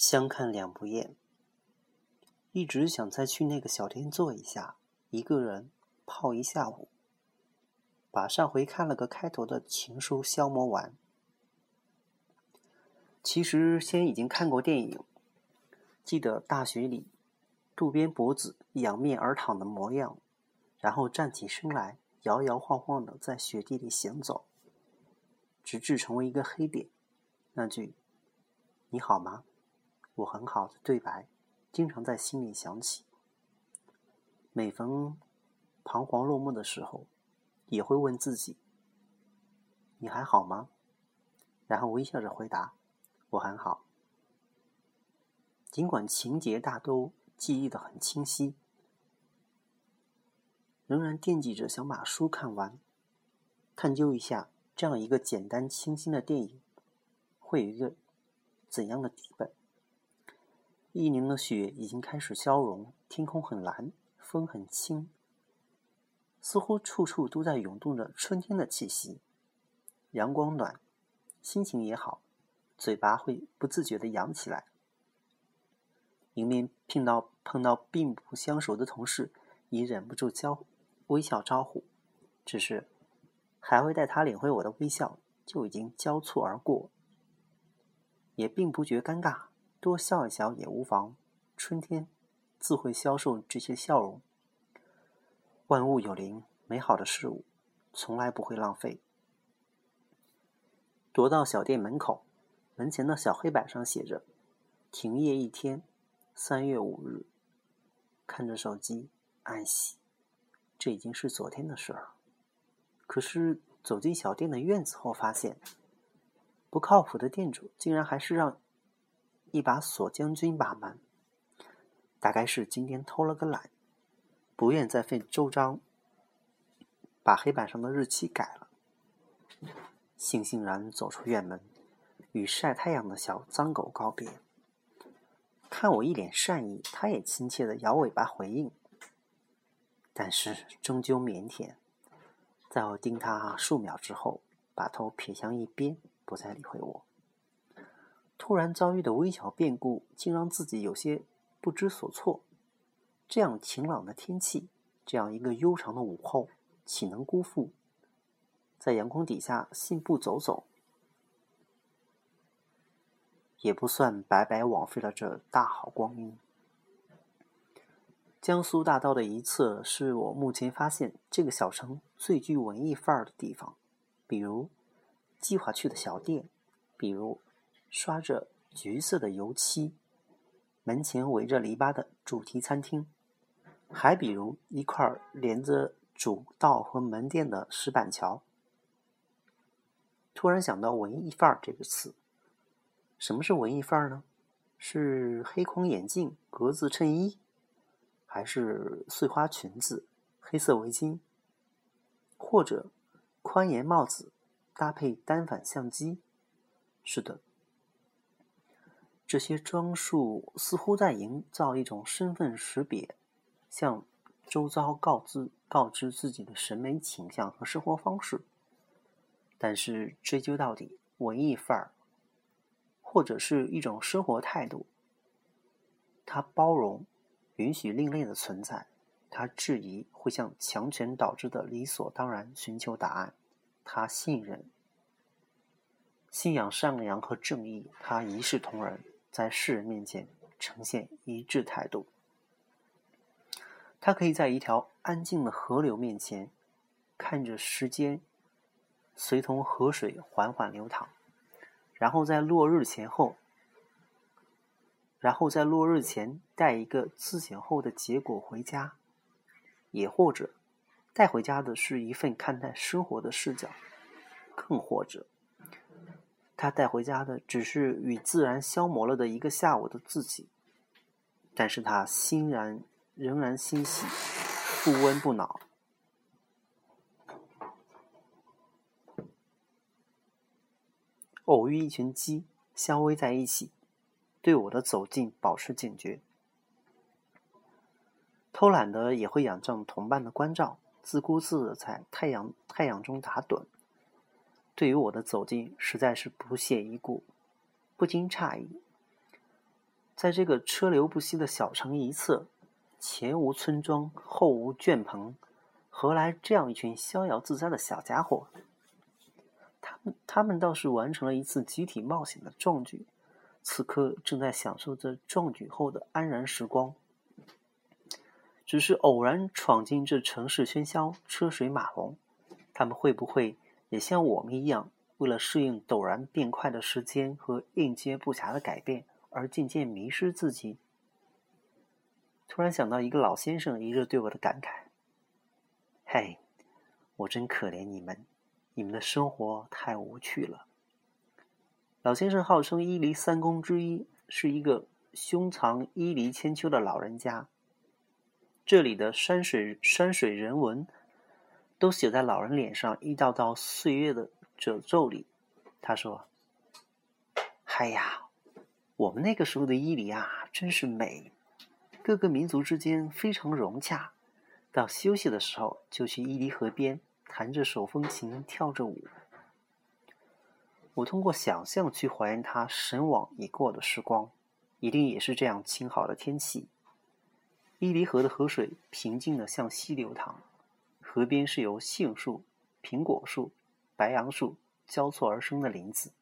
相看两不厌。一直想再去那个小店坐一下，一个人泡一下午，把上回看了个开头的情书消磨完。其实先已经看过电影，记得大学里渡边博子仰面而躺的模样，然后站起身来，摇摇晃晃的在雪地里行走，直至成为一个黑点。那句“你好吗？”我很好的对白，经常在心里响起。每逢彷徨落寞的时候，也会问自己：“你还好吗？”然后微笑着回答：“我很好。”尽管情节大都记忆的很清晰，仍然惦记着想把书看完，探究一下这样一个简单清新的电影会有一个怎样的底本。一年的雪已经开始消融，天空很蓝，风很轻，似乎处处都在涌动着春天的气息。阳光暖，心情也好，嘴巴会不自觉的扬起来。迎面碰到碰到并不相熟的同事，已忍不住交微笑招呼，只是还会待他领会我的微笑，就已经交错而过，也并不觉尴尬。多笑一笑也无妨，春天自会消受这些笑容。万物有灵，美好的事物从来不会浪费。踱到小店门口，门前的小黑板上写着“停业一天，三月五日”。看着手机，暗喜，这已经是昨天的事儿。可是走进小店的院子后，发现不靠谱的店主竟然还是让。一把锁将军把门，大概是今天偷了个懒，不愿再费周章把黑板上的日期改了。悻悻然走出院门，与晒太阳的小脏狗告别。看我一脸善意，它也亲切的摇尾巴回应，但是终究腼腆。在我盯它数秒之后，把头撇向一边，不再理会我。突然遭遇的微小变故，竟让自己有些不知所措。这样晴朗的天气，这样一个悠长的午后，岂能辜负？在阳光底下信步走走，也不算白白枉费了这大好光阴。江苏大道的一侧是我目前发现这个小城最具文艺范儿的地方，比如计划去的小店，比如。刷着橘色的油漆，门前围着篱笆的主题餐厅，还比如一块连着主道和门店的石板桥。突然想到“文艺范儿”这个词，什么是文艺范儿呢？是黑框眼镜、格子衬衣，还是碎花裙子、黑色围巾，或者宽檐帽子搭配单反相机？是的。这些装束似乎在营造一种身份识别，向周遭告知告知自己的审美倾向和生活方式。但是追究到底，文艺范儿，或者是一种生活态度，它包容、允许另类的存在；它质疑会向强权导致的理所当然寻求答案；它信任、信仰善良和正义；它一视同仁。在世人面前呈现一致态度，他可以在一条安静的河流面前，看着时间随同河水缓缓流淌，然后在落日前后，然后在落日前带一个自省后的结果回家，也或者带回家的是一份看待生活的视角，更或者。他带回家的只是与自然消磨了的一个下午的自己，但是他欣然仍然欣喜，不温不恼。偶遇一群鸡相偎在一起，对我的走近保持警觉。偷懒的也会仰仗同伴的关照，自顾自的在太阳太阳中打盹。对于我的走近，实在是不屑一顾，不禁诧异：在这个车流不息的小城一侧，前无村庄，后无圈棚，何来这样一群逍遥自在的小家伙？他们，他们倒是完成了一次集体冒险的壮举，此刻正在享受着壮举后的安然时光。只是偶然闯进这城市喧嚣，车水马龙，他们会不会也像我们一样，为了适应陡然变快的时间和应接不暇的改变？而渐渐迷失自己。突然想到一个老先生一日对我的感慨：“嘿，我真可怜你们，你们的生活太无趣了。”老先生号称伊犁三公之一，是一个胸藏伊犁千秋的老人家。这里的山水山水人文，都写在老人脸上一道道岁月的褶皱里。他说：“嗨呀！”我们那个时候的伊犁啊，真是美，各个民族之间非常融洽。到休息的时候，就去伊犁河边弹着手风琴，跳着舞。我通过想象去还原他神往已过的时光，一定也是这样晴好的天气。伊犁河的河水平静的向西流淌，河边是由杏树、苹果树、白杨树交错而生的林子。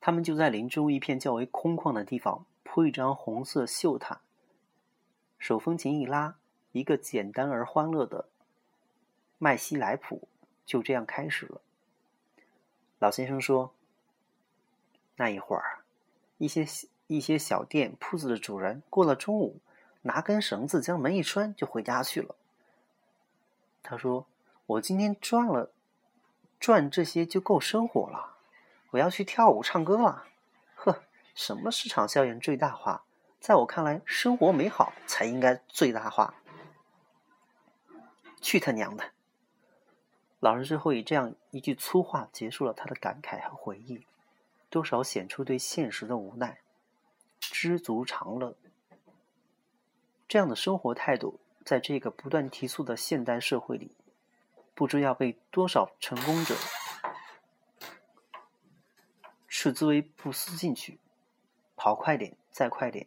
他们就在林中一片较为空旷的地方铺一张红色绣毯，手风琴一拉，一个简单而欢乐的麦西莱普就这样开始了。老先生说：“那一会儿，一些一些小店铺子的主人过了中午，拿根绳子将门一拴就回家去了。”他说：“我今天赚了，赚这些就够生活了。”我要去跳舞唱歌了，呵，什么市场效应最大化？在我看来，生活美好才应该最大化。去他娘的！老人最后以这样一句粗话结束了他的感慨和回忆，多少显出对现实的无奈。知足常乐，这样的生活态度，在这个不断提速的现代社会里，不知要被多少成功者。斥之为不思进取，跑快点，再快点。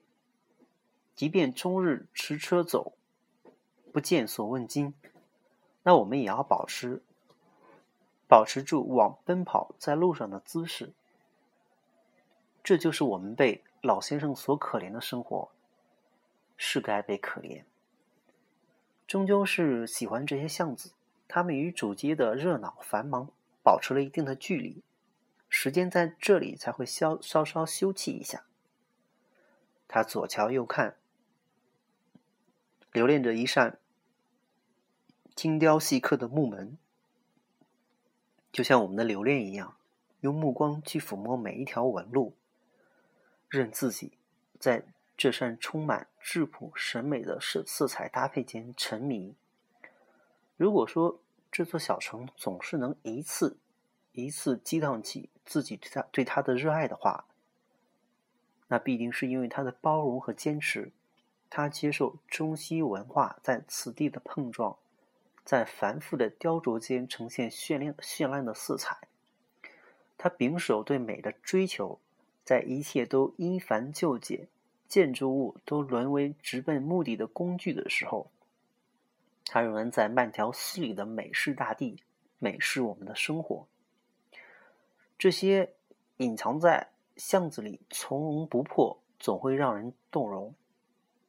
即便终日驰车走，不见所问津，那我们也要保持保持住往奔跑在路上的姿势。这就是我们被老先生所可怜的生活，是该被可怜。终究是喜欢这些巷子，他们与主街的热闹繁忙保持了一定的距离。时间在这里才会稍稍稍休憩一下。他左瞧右看，留恋着一扇精雕细刻的木门，就像我们的留恋一样，用目光去抚摸每一条纹路，任自己在这扇充满质朴审美的色色彩搭配间沉迷。如果说这座小城总是能一次一次激荡起。自己对他对他的热爱的话，那必定是因为他的包容和坚持。他接受中西文化在此地的碰撞，在繁复的雕琢间呈现绚烂绚烂的色彩。他秉守对美的追求，在一切都因繁就简、建筑物都沦为直奔目的的工具的时候，他仍然在慢条斯理的美视大地，美视我们的生活。这些隐藏在巷子里、从容不迫，总会让人动容。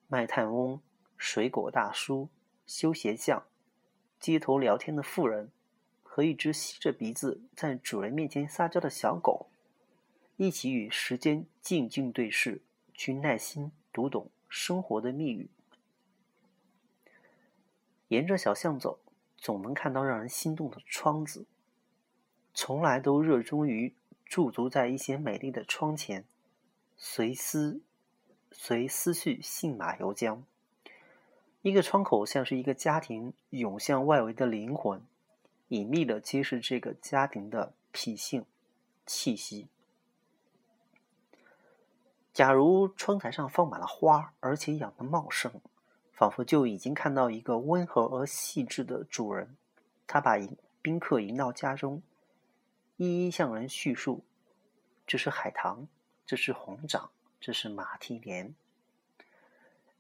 卖炭翁、水果大叔、修鞋匠、街头聊天的妇人，和一只吸着鼻子在主人面前撒娇的小狗，一起与时间静静对视，去耐心读懂生活的密语。沿着小巷走，总能看到让人心动的窗子。从来都热衷于驻足在一些美丽的窗前，随思随思绪信马由缰。一个窗口像是一个家庭涌向外围的灵魂，隐秘的揭示这个家庭的脾性气息。假如窗台上放满了花，而且养得茂盛，仿佛就已经看到一个温和而细致的主人，他把迎宾客迎到家中。一一向人叙述：这是海棠，这是红掌，这是马蹄莲。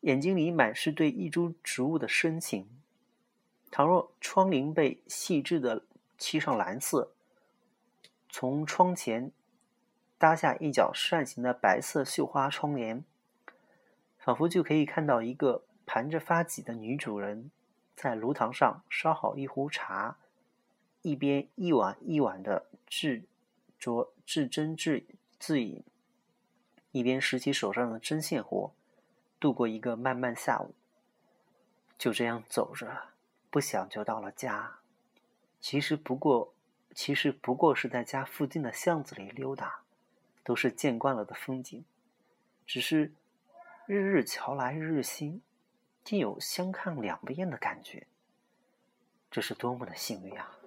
眼睛里满是对一株植物的深情。倘若窗棂被细致的漆上蓝色，从窗前搭下一角扇形的白色绣花窗帘，仿佛就可以看到一个盘着发髻的女主人，在炉膛上烧好一壶茶，一边一碗一碗的制着制针制自饮，一边拾起手上的针线活，度过一个漫漫下午。就这样走着。不想就到了家，其实不过，其实不过是在家附近的巷子里溜达，都是见惯了的风景，只是日日瞧来日日新，竟有相看两不厌的感觉。这是多么的幸运啊！